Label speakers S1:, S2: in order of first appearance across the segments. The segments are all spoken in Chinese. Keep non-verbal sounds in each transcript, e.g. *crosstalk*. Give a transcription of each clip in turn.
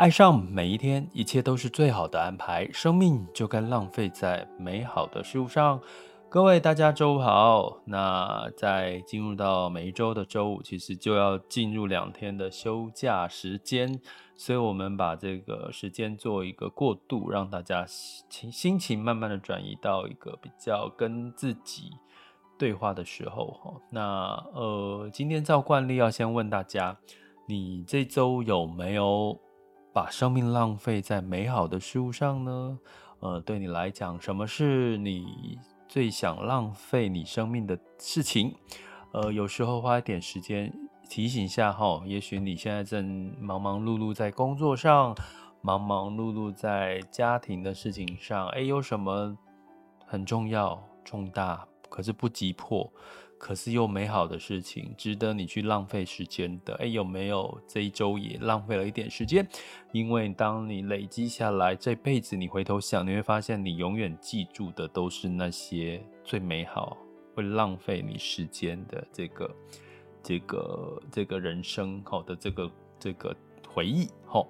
S1: 爱上每一天，一切都是最好的安排。生命就该浪费在美好的事物上。各位大家周五好。那在进入到每一周的周五，其实就要进入两天的休假时间，所以我们把这个时间做一个过渡，让大家心心情慢慢的转移到一个比较跟自己对话的时候。那呃，今天照惯例要先问大家，你这周有没有？把生命浪费在美好的事物上呢？呃，对你来讲，什么是你最想浪费你生命的事情？呃，有时候花一点时间提醒一下哈，也许你现在正忙忙碌碌在工作上，忙忙碌碌在家庭的事情上，诶，有什么很重要、重大，可是不急迫。可是又美好的事情，值得你去浪费时间的。诶，有没有这一周也浪费了一点时间？因为当你累积下来，这辈子你回头想，你会发现你永远记住的都是那些最美好、会浪费你时间的这个、这个、这个人生好的这个这个回忆。好，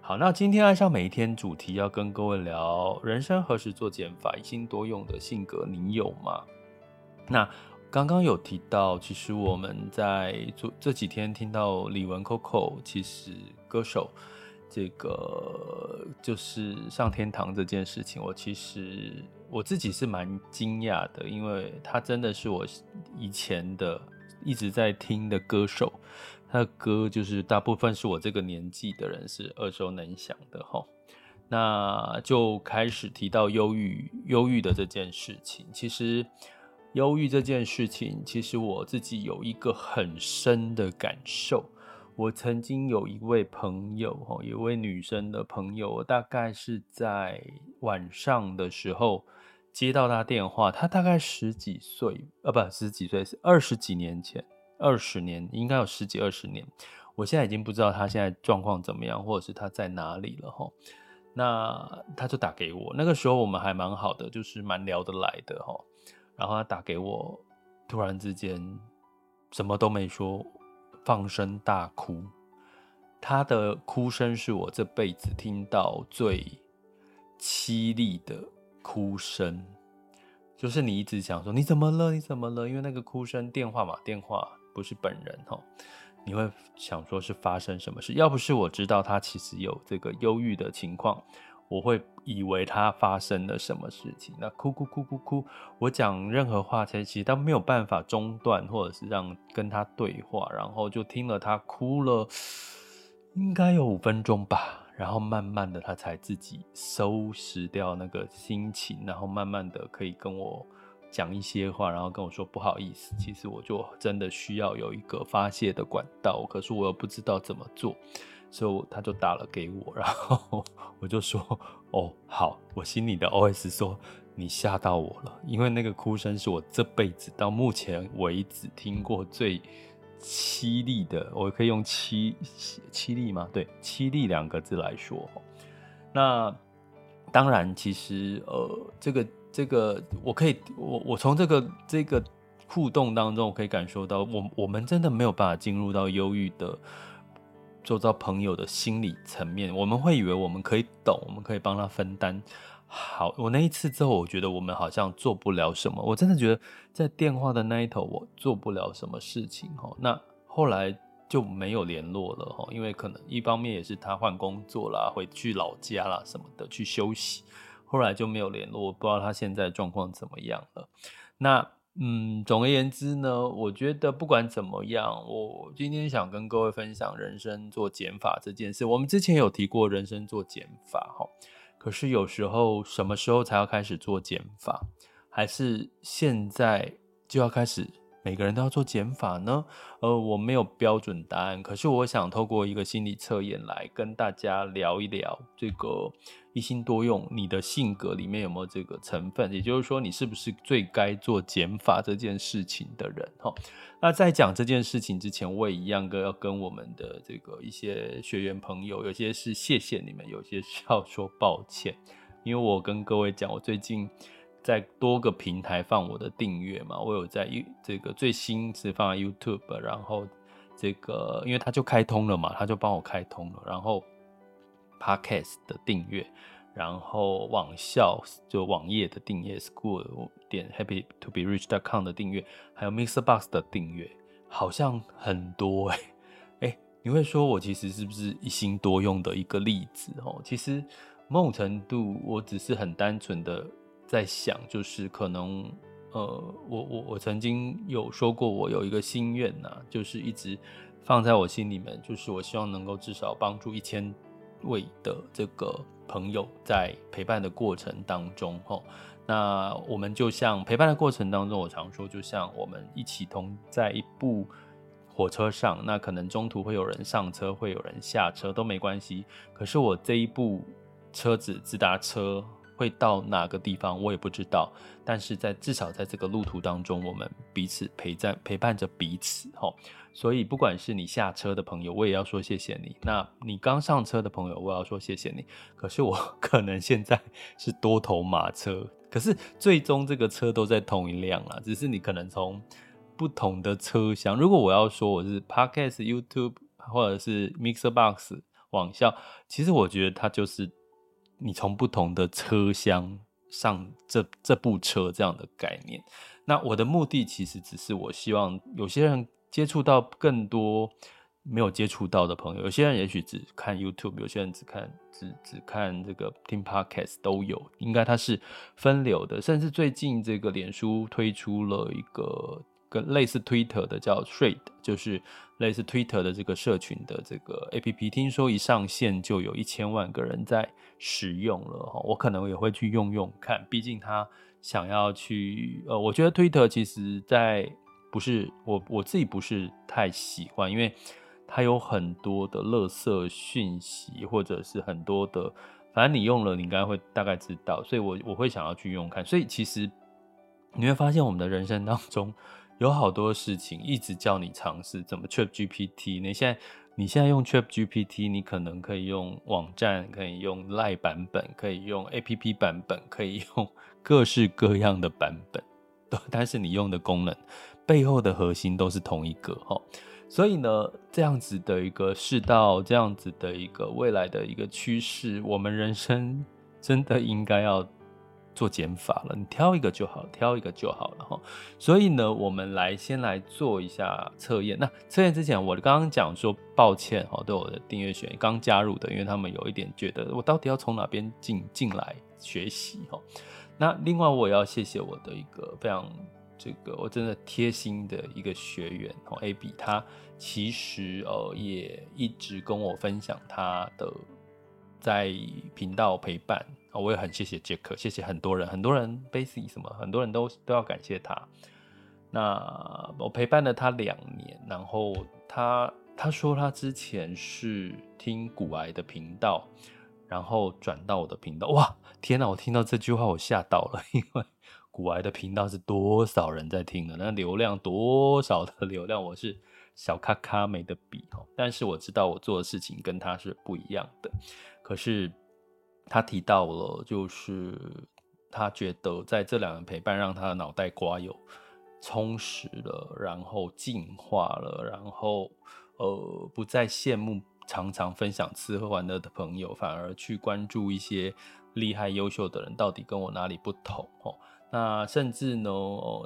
S1: 好，那今天爱上每一天主题要跟各位聊：人生何时做减法？一心多用的性格，你有吗？那。刚刚有提到，其实我们在这这几天听到李玟 Coco，其实歌手这个就是上天堂这件事情，我其实我自己是蛮惊讶的，因为他真的是我以前的一直在听的歌手，他的歌就是大部分是我这个年纪的人是耳熟能详的哈。那就开始提到忧郁，忧郁的这件事情，其实。忧郁这件事情，其实我自己有一个很深的感受。我曾经有一位朋友，哈，有一位女生的朋友，大概是在晚上的时候接到她电话。她大概十几岁，呃，不，十几岁是二十几年前，二十年应该有十几二十年。我现在已经不知道她现在状况怎么样，或者是她在哪里了，哈。那她就打给我，那个时候我们还蛮好的，就是蛮聊得来的，哈。然后他打给我，突然之间什么都没说，放声大哭。他的哭声是我这辈子听到最凄厉的哭声，就是你一直想说你怎么了？你怎么了？因为那个哭声，电话嘛，电话不是本人哈，你会想说是发生什么事？要不是我知道他其实有这个忧郁的情况。我会以为他发生了什么事情，那哭哭哭哭哭，我讲任何话，其实他没有办法中断，或者是让跟他对话，然后就听了他哭了，应该有五分钟吧，然后慢慢的他才自己收拾掉那个心情，然后慢慢的可以跟我讲一些话，然后跟我说不好意思，其实我就真的需要有一个发泄的管道，可是我又不知道怎么做。所以他就打了给我，然后我就说：“哦，好。”我心里的 OS 说：“你吓到我了，因为那个哭声是我这辈子到目前为止听过最凄厉的。我可以用凄凄厉吗？对，凄厉两个字来说。那当然，其实呃，这个这个，我可以我我从这个这个互动当中，我可以感受到，我我们真的没有办法进入到忧郁的。”做到朋友的心理层面，我们会以为我们可以懂，我们可以帮他分担。好，我那一次之后，我觉得我们好像做不了什么。我真的觉得在电话的那一头，我做不了什么事情。那后来就没有联络了，因为可能一方面也是他换工作啦，回去老家啦什么的去休息，后来就没有联络。我不知道他现在状况怎么样了。那。嗯，总而言之呢，我觉得不管怎么样，我今天想跟各位分享人生做减法这件事。我们之前有提过人生做减法，哈，可是有时候什么时候才要开始做减法？还是现在就要开始每个人都要做减法呢？呃，我没有标准答案，可是我想透过一个心理测验来跟大家聊一聊这个一心多用，你的性格里面有没有这个成分？也就是说，你是不是最该做减法这件事情的人？哈，那在讲这件事情之前，我也一样跟要跟我们的这个一些学员朋友，有些是谢谢你们，有些是要说抱歉，因为我跟各位讲，我最近。在多个平台放我的订阅嘛，我有在这个最新是放在 YouTube，然后这个因为它就开通了嘛，它就帮我开通了，然后 Podcast 的订阅，然后网校就网页的订阅，School 点 Happy to be rich.com 的订阅，还有 Mr. Box 的订阅，好像很多哎、欸、你会说我其实是不是一心多用的一个例子哦？其实某种程度我只是很单纯的。在想，就是可能，呃，我我我曾经有说过，我有一个心愿呐、就是一直放在我心里面，就是我希望能够至少帮助一千位的这个朋友，在陪伴的过程当中，吼，那我们就像陪伴的过程当中，我常说，就像我们一起同在一部火车上，那可能中途会有人上车，会有人下车都没关系，可是我这一部车子直达车。会到哪个地方我也不知道，但是在至少在这个路途当中，我们彼此陪在陪伴着彼此，吼。所以不管是你下车的朋友，我也要说谢谢你；那你刚上车的朋友，我要说谢谢你。可是我 *laughs* 可能现在是多头马车，可是最终这个车都在同一辆啊，只是你可能从不同的车厢。如果我要说我是 Podcast、YouTube 或者是 Mixer Box 网校，其实我觉得它就是。你从不同的车厢上这这部车这样的概念，那我的目的其实只是我希望有些人接触到更多没有接触到的朋友，有些人也许只看 YouTube，有些人只看只只看这个听 Podcast 都有，应该它是分流的，甚至最近这个脸书推出了一个。跟类似 Twitter 的叫 Thread，就是类似 Twitter 的这个社群的这个 APP，听说一上线就有一千万个人在使用了，我可能也会去用用看，毕竟他想要去呃，我觉得 Twitter 其实在不是我我自己不是太喜欢，因为它有很多的垃圾讯息，或者是很多的，反正你用了你应该会大概知道，所以我我会想要去用看，所以其实你会发现我们的人生当中。有好多事情一直叫你尝试，怎么 Chat GPT？你现在你现在用 Chat GPT，你可能可以用网站，可以用 Line 版本，可以用 APP 版本，可以用 *laughs* 各式各样的版本，但是你用的功能背后的核心都是同一个哈。所以呢，这样子的一个世道，这样子的一个未来的一个趋势，我们人生真的应该要。做减法了，你挑一个就好，挑一个就好了哈。所以呢，我们来先来做一下测验。那测验之前，我刚刚讲说抱歉哈，对我的订阅学员刚加入的，因为他们有一点觉得我到底要从哪边进进来学习哈。那另外我也要谢谢我的一个非常这个我真的贴心的一个学员哦，AB，他其实呃也一直跟我分享他的在频道陪伴。我也很谢谢杰克，谢谢很多人，很多人 Basic 什么，很多人都都要感谢他。那我陪伴了他两年，然后他他说他之前是听古癌的频道，然后转到我的频道。哇，天哪！我听到这句话我吓到了，因为古癌的频道是多少人在听的？那流量多少的流量？我是小咖咖没得比哦。但是我知道我做的事情跟他是不一样的，可是。他提到了，就是他觉得在这两人陪伴，让他的脑袋瓜有充实了，然后进化了，然后呃，不再羡慕常常分享吃喝玩乐的朋友，反而去关注一些厉害优秀的人到底跟我哪里不同哦。那甚至呢，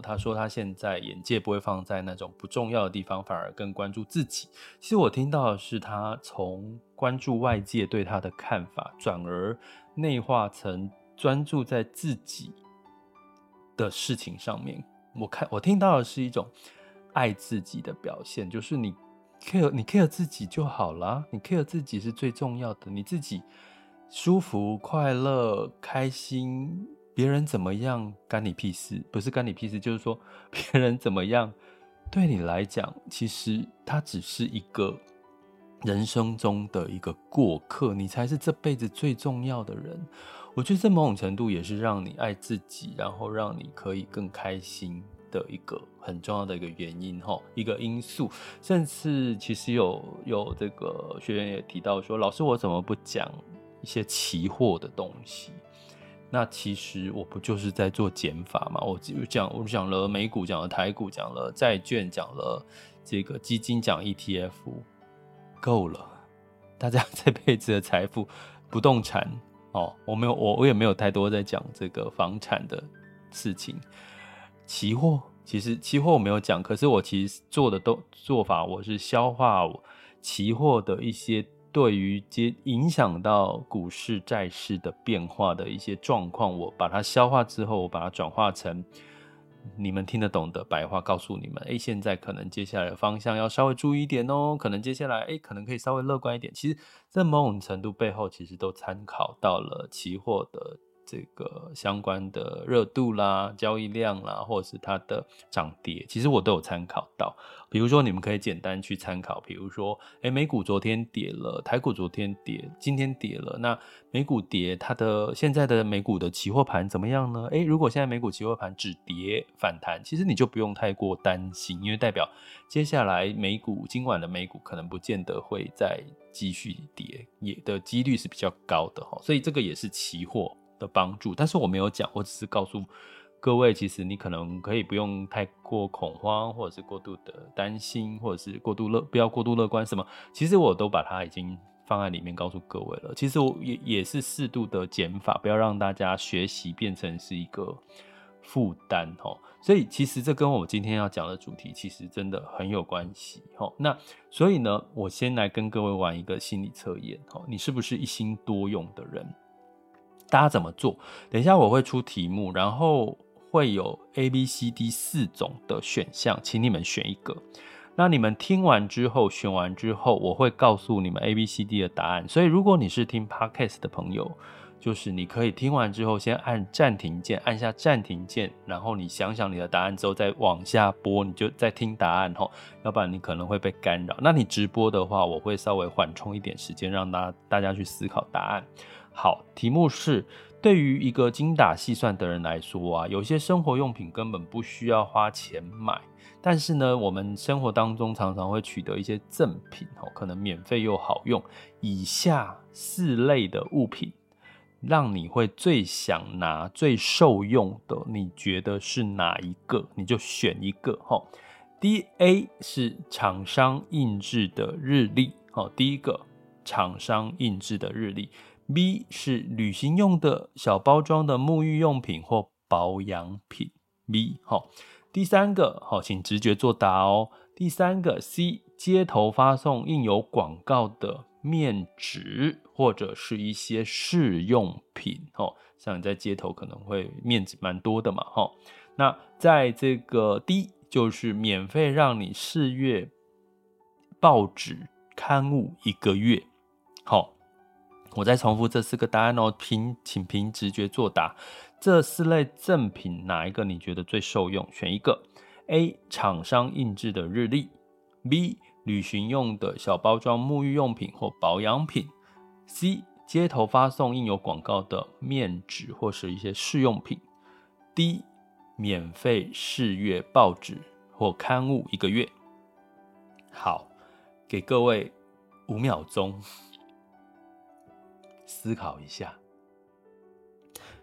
S1: 他说他现在眼界不会放在那种不重要的地方，反而更关注自己。其实我听到的是他从关注外界对他的看法，转而内化成专注在自己的事情上面。我看我听到的是一种爱自己的表现，就是你 care 你 care 自己就好了，你 care 自己是最重要的，你自己舒服、快乐、开心。别人怎么样干你屁事？不是干你屁事，就是说 *laughs* 别人怎么样对你来讲，其实它只是一个人生中的一个过客，你才是这辈子最重要的人。我觉得这某种程度也是让你爱自己，然后让你可以更开心的一个很重要的一个原因哈，一个因素。甚至其实有有这个学员也提到说，老师我怎么不讲一些期货的东西？那其实我不就是在做减法吗？我讲我讲了美股，讲了台股，讲了债券，讲了这个基金，讲 ETF，够了。大家 *laughs* 这辈子的财富，不动产哦，我没有我我也没有太多在讲这个房产的事情。期货其实期货我没有讲，可是我其实做的都做法，我是消化期货的一些。对于接影响到股市、债市的变化的一些状况，我把它消化之后，我把它转化成你们听得懂的白话，告诉你们：哎，现在可能接下来的方向要稍微注意一点哦，可能接下来哎，可能可以稍微乐观一点。其实，在某种程度背后，其实都参考到了期货的。这个相关的热度啦、交易量啦，或者是它的涨跌，其实我都有参考到。比如说，你们可以简单去参考，比如说，诶，美股昨天跌了，台股昨天跌，今天跌了，那美股跌，它的现在的美股的期货盘怎么样呢？诶，如果现在美股期货盘止跌反弹，其实你就不用太过担心，因为代表接下来美股今晚的美股可能不见得会再继续跌，也的几率是比较高的哈，所以这个也是期货的帮助，但是我没有讲，我只是告诉各位，其实你可能可以不用太过恐慌，或者是过度的担心，或者是过度乐，不要过度乐观什么。其实我都把它已经放在里面告诉各位了。其实我也也是适度的减法，不要让大家学习变成是一个负担哦。所以其实这跟我今天要讲的主题其实真的很有关系哦。那所以呢，我先来跟各位玩一个心理测验哦，你是不是一心多用的人？大家怎么做？等一下我会出题目，然后会有 A、B、C、D 四种的选项，请你们选一个。那你们听完之后，选完之后，我会告诉你们 A、B、C、D 的答案。所以如果你是听 Podcast 的朋友，就是你可以听完之后先按暂停键，按下暂停键，然后你想想你的答案之后再往下播，你就再听答案吼，要不然你可能会被干扰。那你直播的话，我会稍微缓冲一点时间，让大大家去思考答案。好，题目是：对于一个精打细算的人来说啊，有些生活用品根本不需要花钱买，但是呢，我们生活当中常常会取得一些赠品哦，可能免费又好用。以下四类的物品，让你会最想拿、最受用的，你觉得是哪一个？你就选一个哈。第一 A 是厂商印制的日历，好，第一个厂商印制的日历。B 是旅行用的小包装的沐浴用品或保养品。B 好，第三个好，请直觉作答哦。第三个 C 街头发送印有广告的面纸或者是一些试用品哦，像你在街头可能会面纸蛮多的嘛哈。那在这个 D 就是免费让你试阅报纸刊物一个月，好。我再重复这四个答案哦，凭请凭直觉作答。这四类赠品哪一个你觉得最受用？选一个。A. 厂商印制的日历。B. 旅行用的小包装沐浴用品或保养品。C. 街头发送印有广告的面纸或是一些试用品。D. 免费试阅报纸或刊物一个月。好，给各位五秒钟。思考一下，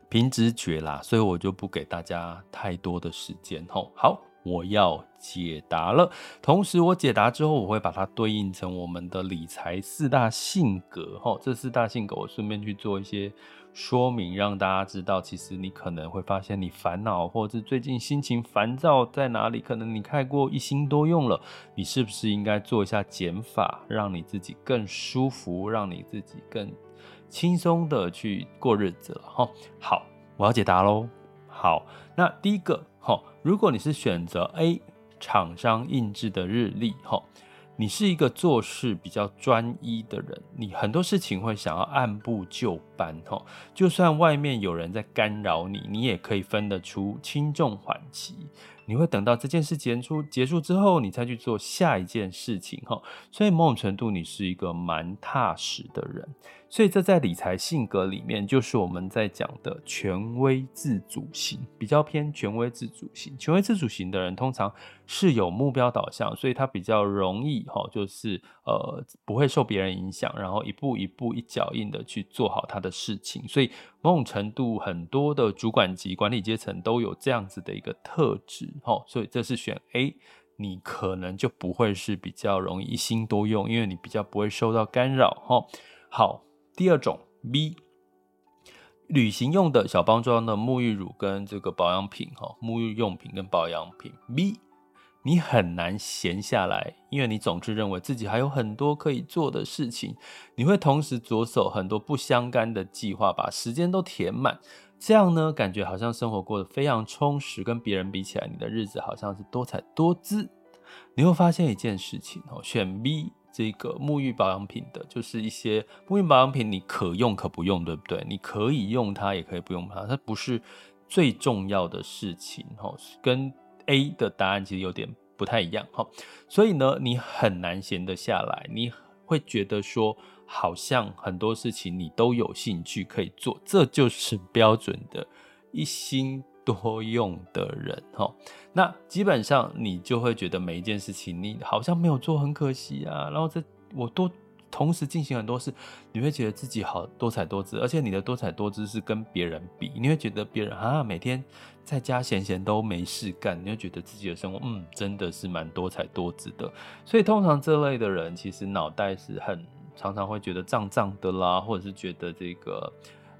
S1: 凭直觉啦，所以我就不给大家太多的时间吼。好，我要解答了。同时，我解答之后，我会把它对应成我们的理财四大性格吼。这四大性格，我顺便去做一些说明，让大家知道，其实你可能会发现你烦恼，或者是最近心情烦躁在哪里？可能你太过一心多用了，你是不是应该做一下减法，让你自己更舒服，让你自己更。轻松的去过日子了哈。好，我要解答喽。好，那第一个哈，如果你是选择 A 厂商印制的日历哈，你是一个做事比较专一的人，你很多事情会想要按部就班哈。就算外面有人在干扰你，你也可以分得出轻重缓急。你会等到这件事结束结束之后，你再去做下一件事情哈。所以某种程度，你是一个蛮踏实的人。所以这在理财性格里面，就是我们在讲的权威自主型，比较偏权威自主型。权威自主型的人通常是有目标导向，所以他比较容易哈，就是呃不会受别人影响，然后一步一步一脚印的去做好他的事情。所以某种程度，很多的主管级管理阶层都有这样子的一个特质哈。所以这是选 A，你可能就不会是比较容易一心多用，因为你比较不会受到干扰哈。好。第二种 B，旅行用的小包装的沐浴乳跟这个保养品哈，沐浴用品跟保养品 B，你很难闲下来，因为你总是认为自己还有很多可以做的事情，你会同时着手很多不相干的计划，把时间都填满，这样呢，感觉好像生活过得非常充实，跟别人比起来，你的日子好像是多彩多姿。你会发现一件事情哦，选 B。这个沐浴保养品的，就是一些沐浴保养品，你可用可不用，对不对？你可以用它，也可以不用它，它不是最重要的事情，哈。跟 A 的答案其实有点不太一样，哈。所以呢，你很难闲得下来，你会觉得说，好像很多事情你都有兴趣可以做，这就是标准的一心多用的人哈，那基本上你就会觉得每一件事情你好像没有做，很可惜啊。然后这我都同时进行很多事，你会觉得自己好多彩多姿，而且你的多彩多姿是跟别人比，你会觉得别人啊每天在家闲闲都没事干，你会觉得自己的生活嗯真的是蛮多彩多姿的。所以通常这类的人其实脑袋是很常常会觉得胀胀的啦，或者是觉得这个。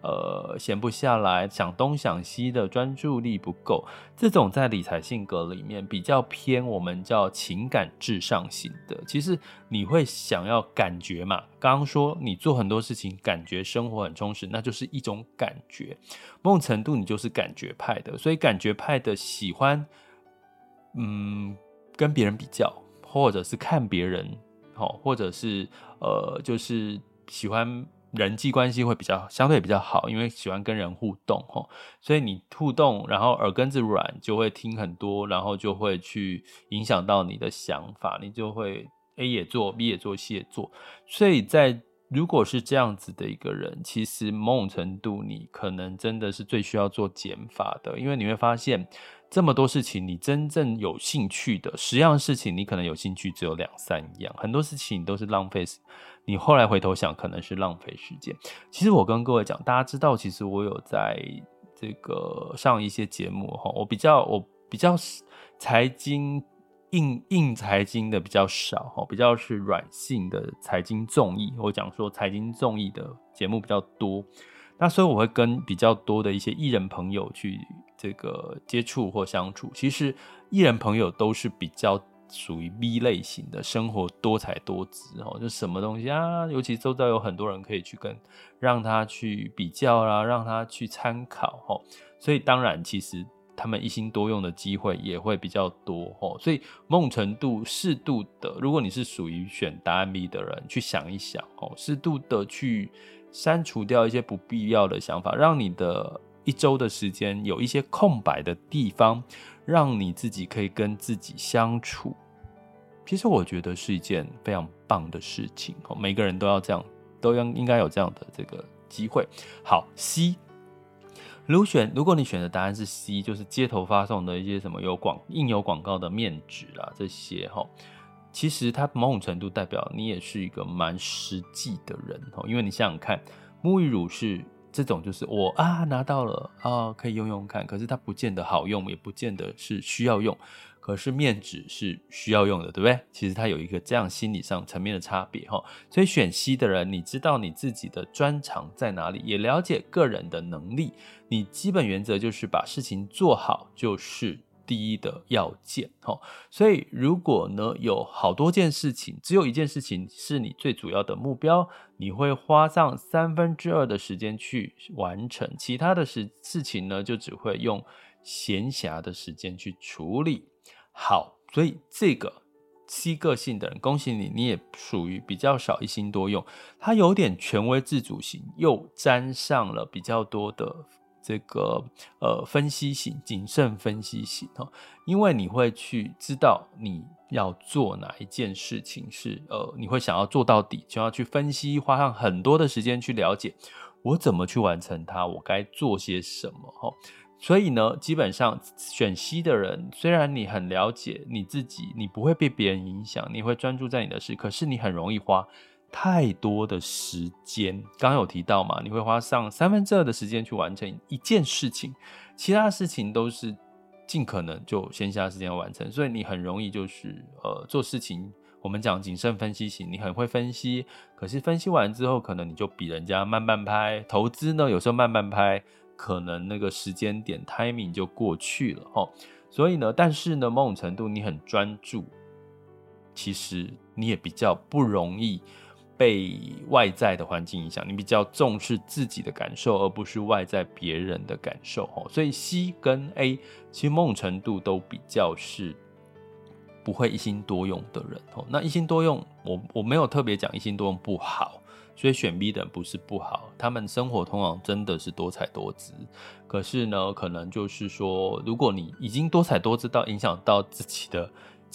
S1: 呃，闲不下来，想东想西的，专注力不够。这种在理财性格里面比较偏，我们叫情感至上型的。其实你会想要感觉嘛？刚刚说你做很多事情，感觉生活很充实，那就是一种感觉。某种程度你就是感觉派的，所以感觉派的喜欢，嗯，跟别人比较，或者是看别人，好，或者是呃，就是喜欢。人际关系会比较相对比较好，因为喜欢跟人互动吼，所以你互动，然后耳根子软，就会听很多，然后就会去影响到你的想法，你就会 A 也做，B 也做，C 也做。所以在如果是这样子的一个人，其实某种程度你可能真的是最需要做减法的，因为你会发现这么多事情，你真正有兴趣的十样事情，你可能有兴趣只有两三样，很多事情都是浪费。你后来回头想，可能是浪费时间。其实我跟各位讲，大家知道，其实我有在这个上一些节目哈，我比较我比较财经硬硬财经的比较少哈，比较是软性的财经综艺。我讲说财经综艺的节目比较多，那所以我会跟比较多的一些艺人朋友去这个接触或相处。其实艺人朋友都是比较。属于 B 类型的生活多彩多姿哦，就什么东西啊，尤其周遭有很多人可以去跟，让他去比较啦，让他去参考哦，所以当然其实他们一心多用的机会也会比较多哦，所以某种程度适度的，如果你是属于选答案 B 的人，去想一想哦，适度的去删除掉一些不必要的想法，让你的一周的时间有一些空白的地方。让你自己可以跟自己相处，其实我觉得是一件非常棒的事情。每个人都要这样，都要应该有这样的这个机会。好，C，如选，如果你选的答案是 C，就是街头发送的一些什么有广印有广告的面纸啦，这些哈，其实它某种程度代表你也是一个蛮实际的人哦，因为你想想看，沐浴乳是。这种就是我啊拿到了啊，可以用用看，可是它不见得好用，也不见得是需要用。可是面纸是需要用的，对不对？其实它有一个这样心理上层面的差别哈。所以选 C 的人，你知道你自己的专长在哪里，也了解个人的能力，你基本原则就是把事情做好就是。第一的要件，哈，所以如果呢有好多件事情，只有一件事情是你最主要的目标，你会花上三分之二的时间去完成，其他的事事情呢就只会用闲暇的时间去处理。好，所以这个七个性的人，恭喜你，你也属于比较少一心多用，他有点权威自主型，又沾上了比较多的。这个呃分析型、谨慎分析型哦，因为你会去知道你要做哪一件事情是呃，你会想要做到底，就要去分析，花上很多的时间去了解我怎么去完成它，我该做些什么哦。所以呢，基本上选 C 的人，虽然你很了解你自己，你不会被别人影响，你会专注在你的事，可是你很容易花太多的时间。刚刚有提到嘛，你会花上三分之二的时间去完成一件事情，其他事情都是尽可能就闲暇时间完成，所以你很容易就是呃做事情。我们讲谨慎分析型，你很会分析，可是分析完之后，可能你就比人家慢半拍。投资呢，有时候慢半拍。可能那个时间点 timing 就过去了齁，所以呢，但是呢，某种程度你很专注，其实你也比较不容易被外在的环境影响，你比较重视自己的感受，而不是外在别人的感受哦。所以 C 跟 A 其实某种程度都比较是不会一心多用的人哦。那一心多用，我我没有特别讲一心多用不好。所以选 B 的人不是不好，他们生活通常真的是多彩多姿。可是呢，可能就是说，如果你已经多彩多姿到影响到自己的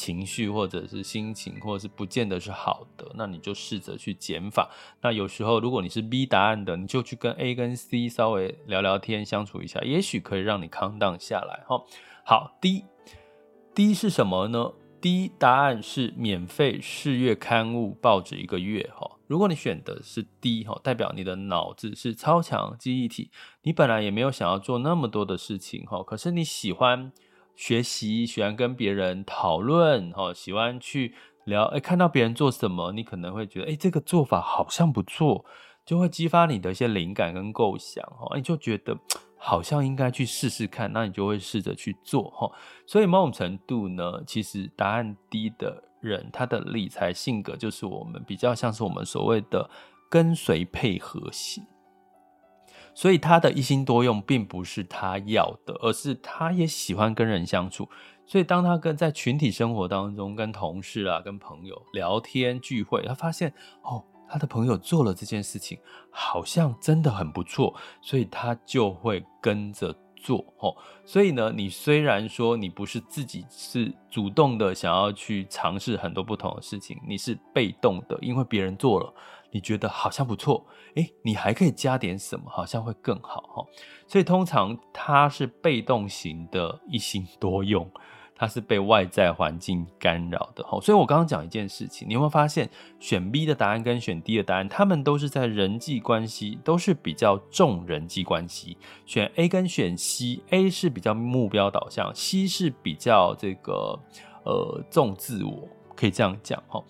S1: 情绪或者是心情，或者是不见得是好的，那你就试着去减法。那有时候如果你是 B 答案的，你就去跟 A 跟 C 稍微聊聊天，相处一下，也许可以让你 calm down 下来。哈，好，D，D 是什么呢？第一答案是免费试阅刊物报纸一个月哈，如果你选的是 D 哈，代表你的脑子是超强记忆体，你本来也没有想要做那么多的事情哈，可是你喜欢学习，喜欢跟别人讨论哈，喜欢去聊，哎，看到别人做什么，你可能会觉得，哎，这个做法好像不错，就会激发你的一些灵感跟构想哈，你就觉得。好像应该去试试看，那你就会试着去做哈。所以某种程度呢，其实答案 D 的人，他的理财性格就是我们比较像是我们所谓的跟随配合型。所以他的一心多用，并不是他要的，而是他也喜欢跟人相处。所以当他跟在群体生活当中，跟同事啊、跟朋友聊天聚会，他发现哦。他的朋友做了这件事情，好像真的很不错，所以他就会跟着做。哦所以呢，你虽然说你不是自己是主动的想要去尝试很多不同的事情，你是被动的，因为别人做了，你觉得好像不错，诶，你还可以加点什么，好像会更好。所以通常它是被动型的，一心多用。它是被外在环境干扰的，所以我刚刚讲一件事情，你有没有发现选 B 的答案跟选 D 的答案，他们都是在人际关系，都是比较重人际关系。选 A 跟选 C，A 是比较目标导向，C 是比较这个呃重自我，可以这样讲哈。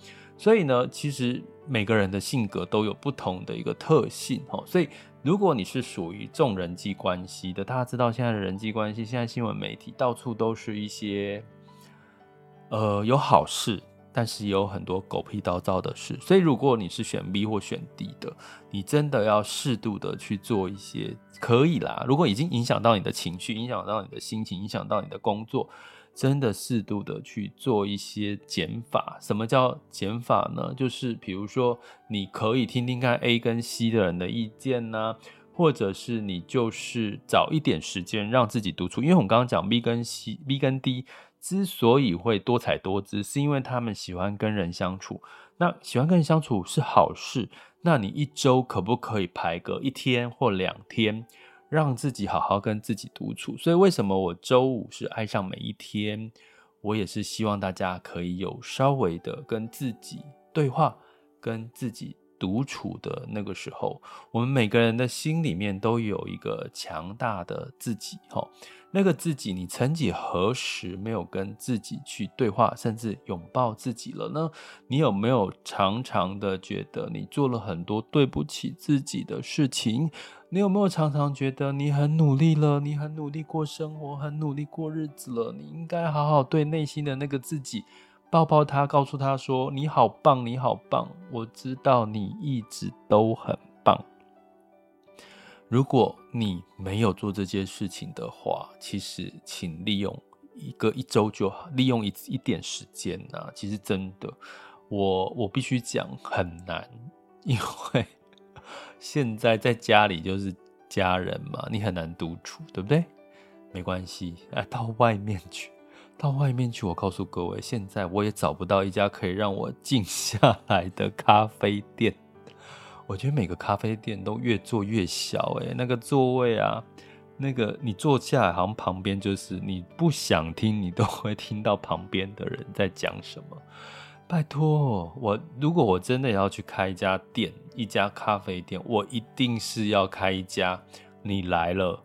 S1: 所以呢，其实每个人的性格都有不同的一个特性哈，所以。如果你是属于重人际关系的，大家知道现在的人际关系，现在新闻媒体到处都是一些，呃，有好事，但是也有很多狗屁叨叨的事。所以，如果你是选 B 或选 D 的，你真的要适度的去做一些，可以啦。如果已经影响到你的情绪，影响到你的心情，影响到你的工作。真的适度的去做一些减法。什么叫减法呢？就是比如说，你可以听听看 A 跟 C 的人的意见呢，或者是你就是找一点时间让自己独处。因为我们刚刚讲 B 跟 C、B 跟 D 之所以会多彩多姿，是因为他们喜欢跟人相处。那喜欢跟人相处是好事。那你一周可不可以排个一天或两天？让自己好好跟自己独处，所以为什么我周五是爱上每一天？我也是希望大家可以有稍微的跟自己对话，跟自己独处的那个时候。我们每个人的心里面都有一个强大的自己，哈，那个自己，你曾几何时没有跟自己去对话，甚至拥抱自己了呢？你有没有常常的觉得你做了很多对不起自己的事情？你有没有常常觉得你很努力了，你很努力过生活，很努力过日子了？你应该好好对内心的那个自己抱抱他，告诉他说：“你好棒，你好棒！我知道你一直都很棒。”如果你没有做这件事情的话，其实请利用一个一周就好，利用一一点时间呐、啊。其实真的，我我必须讲很难，*laughs* 因为。现在在家里就是家人嘛，你很难独处，对不对？没关系，哎，到外面去，到外面去。我告诉各位，现在我也找不到一家可以让我静下来的咖啡店。我觉得每个咖啡店都越做越小，哎，那个座位啊，那个你坐下来，好像旁边就是你不想听，你都会听到旁边的人在讲什么。拜托，我如果我真的要去开一家店，一家咖啡店，我一定是要开一家。你来了，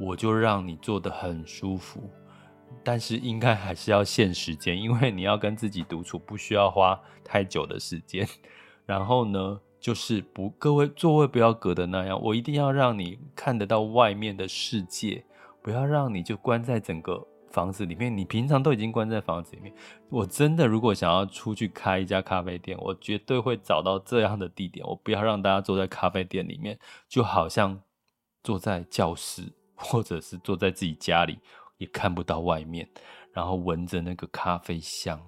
S1: 我就让你坐得很舒服，但是应该还是要限时间，因为你要跟自己独处，不需要花太久的时间。然后呢，就是不，各位座位不要隔得那样，我一定要让你看得到外面的世界，不要让你就关在整个。房子里面，你平常都已经关在房子里面。我真的如果想要出去开一家咖啡店，我绝对会找到这样的地点。我不要让大家坐在咖啡店里面，就好像坐在教室，或者是坐在自己家里，也看不到外面，然后闻着那个咖啡香，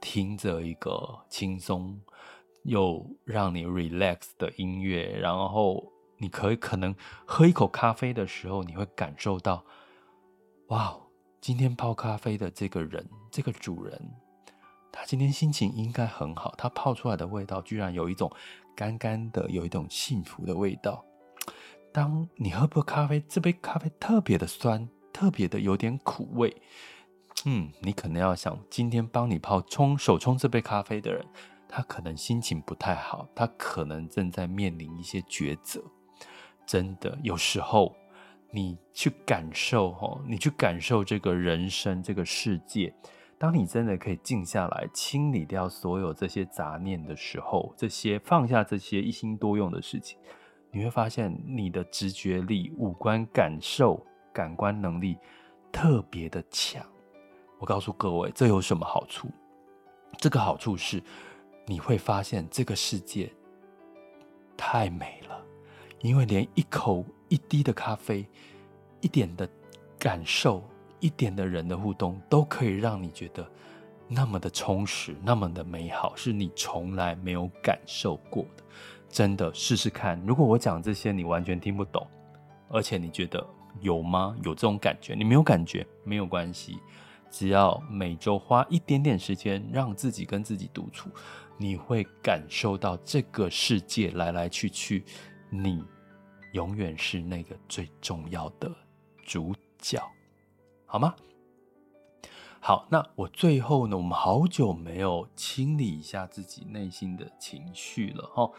S1: 听着一个轻松又让你 relax 的音乐，然后你可以可能喝一口咖啡的时候，你会感受到，哇。今天泡咖啡的这个人，这个主人，他今天心情应该很好。他泡出来的味道居然有一种干干的，有一种幸福的味道。当你喝杯咖啡，这杯咖啡特别的酸，特别的有点苦味。嗯，你可能要想，今天帮你泡冲手冲这杯咖啡的人，他可能心情不太好，他可能正在面临一些抉择。真的，有时候。你去感受哦，你去感受这个人生，这个世界。当你真的可以静下来，清理掉所有这些杂念的时候，这些放下这些一心多用的事情，你会发现你的直觉力、五官感受、感官能力特别的强。我告诉各位，这有什么好处？这个好处是，你会发现这个世界太美了，因为连一口。一滴的咖啡，一点的感受，一点的人的互动，都可以让你觉得那么的充实，那么的美好，是你从来没有感受过的。真的，试试看。如果我讲这些你完全听不懂，而且你觉得有吗？有这种感觉？你没有感觉没有关系，只要每周花一点点时间，让自己跟自己独处，你会感受到这个世界来来去去，你。永远是那个最重要的主角，好吗？好，那我最后呢？我们好久没有清理一下自己内心的情绪了哈，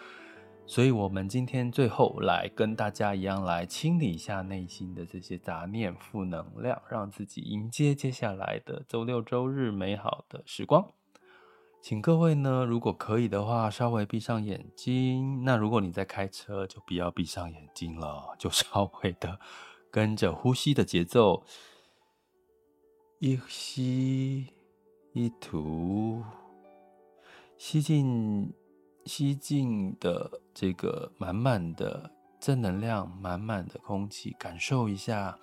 S1: 所以我们今天最后来跟大家一样来清理一下内心的这些杂念、负能量，让自己迎接接下来的周六周日美好的时光。请各位呢，如果可以的话，稍微闭上眼睛。那如果你在开车，就不要闭上眼睛了，就 *laughs* 稍微的跟着呼吸的节奏，一吸一吐，吸进吸进的这个满满的正能量，满满的空气，感受一下。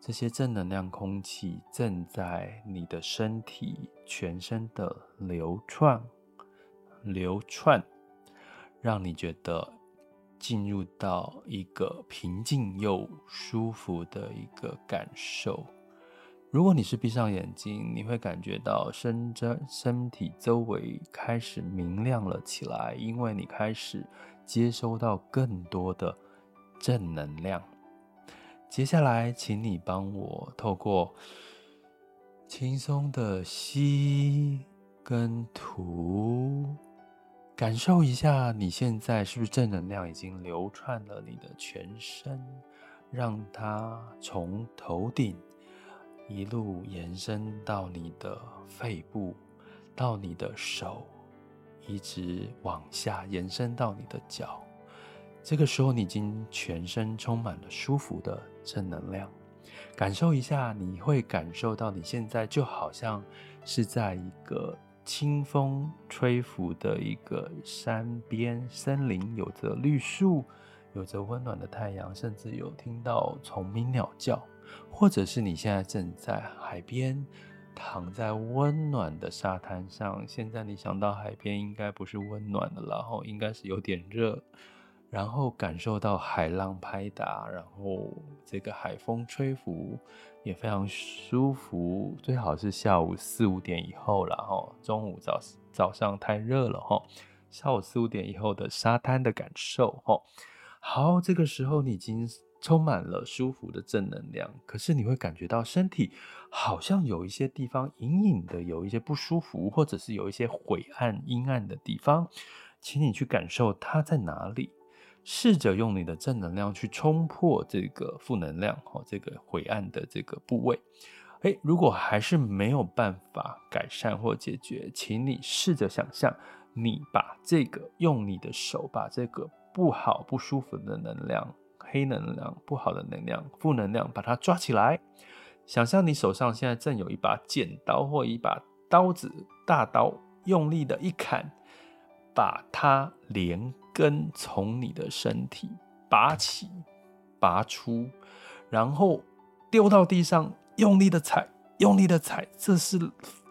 S1: 这些正能量空气正在你的身体全身的流窜，流窜，让你觉得进入到一个平静又舒服的一个感受。如果你是闭上眼睛，你会感觉到身在身体周围开始明亮了起来，因为你开始接收到更多的正能量。接下来，请你帮我透过轻松的吸跟吐，感受一下你现在是不是正能量已经流窜了你的全身，让它从头顶一路延伸到你的肺部，到你的手，一直往下延伸到你的脚。这个时候，你已经全身充满了舒服的正能量。感受一下，你会感受到你现在就好像是在一个清风吹拂的一个山边森林，有着绿树，有着温暖的太阳，甚至有听到虫鸣鸟叫，或者是你现在正在海边，躺在温暖的沙滩上。现在你想到海边应该不是温暖的，然后应该是有点热。然后感受到海浪拍打，然后这个海风吹拂也非常舒服。最好是下午四五点以后了哈，中午早早上太热了哈，下午四五点以后的沙滩的感受哈。好，这个时候你已经充满了舒服的正能量，可是你会感觉到身体好像有一些地方隐隐的有一些不舒服，或者是有一些晦暗阴暗的地方，请你去感受它在哪里。试着用你的正能量去冲破这个负能量，哦，这个晦暗的这个部位。诶，如果还是没有办法改善或解决，请你试着想象，你把这个用你的手把这个不好不舒服的能量、黑能量、不好的能量、负能量，把它抓起来。想象你手上现在正有一把剪刀或一把刀子，大刀，用力的一砍，把它连。根从你的身体拔起、拔出，然后丢到地上，用力的踩，用力的踩，这是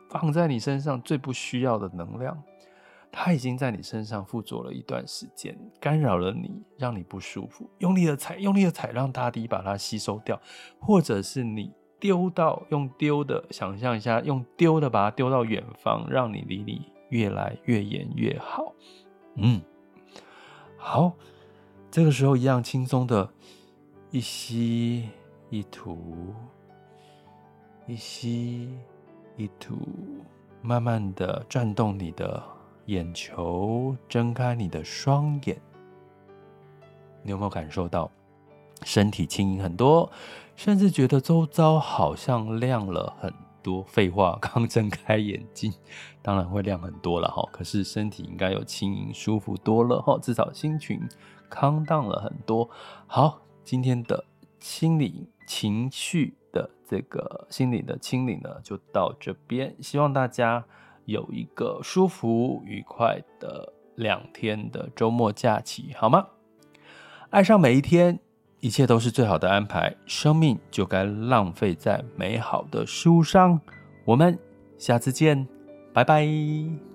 S1: 放在你身上最不需要的能量。它已经在你身上附着了一段时间，干扰了你，让你不舒服。用力的踩，用力的踩，让大地把它吸收掉，或者是你丢到，用丢的，想象一下，用丢的把它丢到远方，让你离你越来越远越好。嗯。好，这个时候一样轻松的，一吸一吐，一吸一吐，慢慢的转动你的眼球，睁开你的双眼。你有没有感受到身体轻盈很多，甚至觉得周遭好像亮了很多？废话，刚睁开眼睛，当然会亮很多了哈。可是身体应该有轻盈、舒服多了哈，至少心情康荡了很多。好，今天的清理情绪的这个心理的清理呢，就到这边。希望大家有一个舒服、愉快的两天的周末假期，好吗？爱上每一天。一切都是最好的安排，生命就该浪费在美好的事物上。我们下次见，拜拜。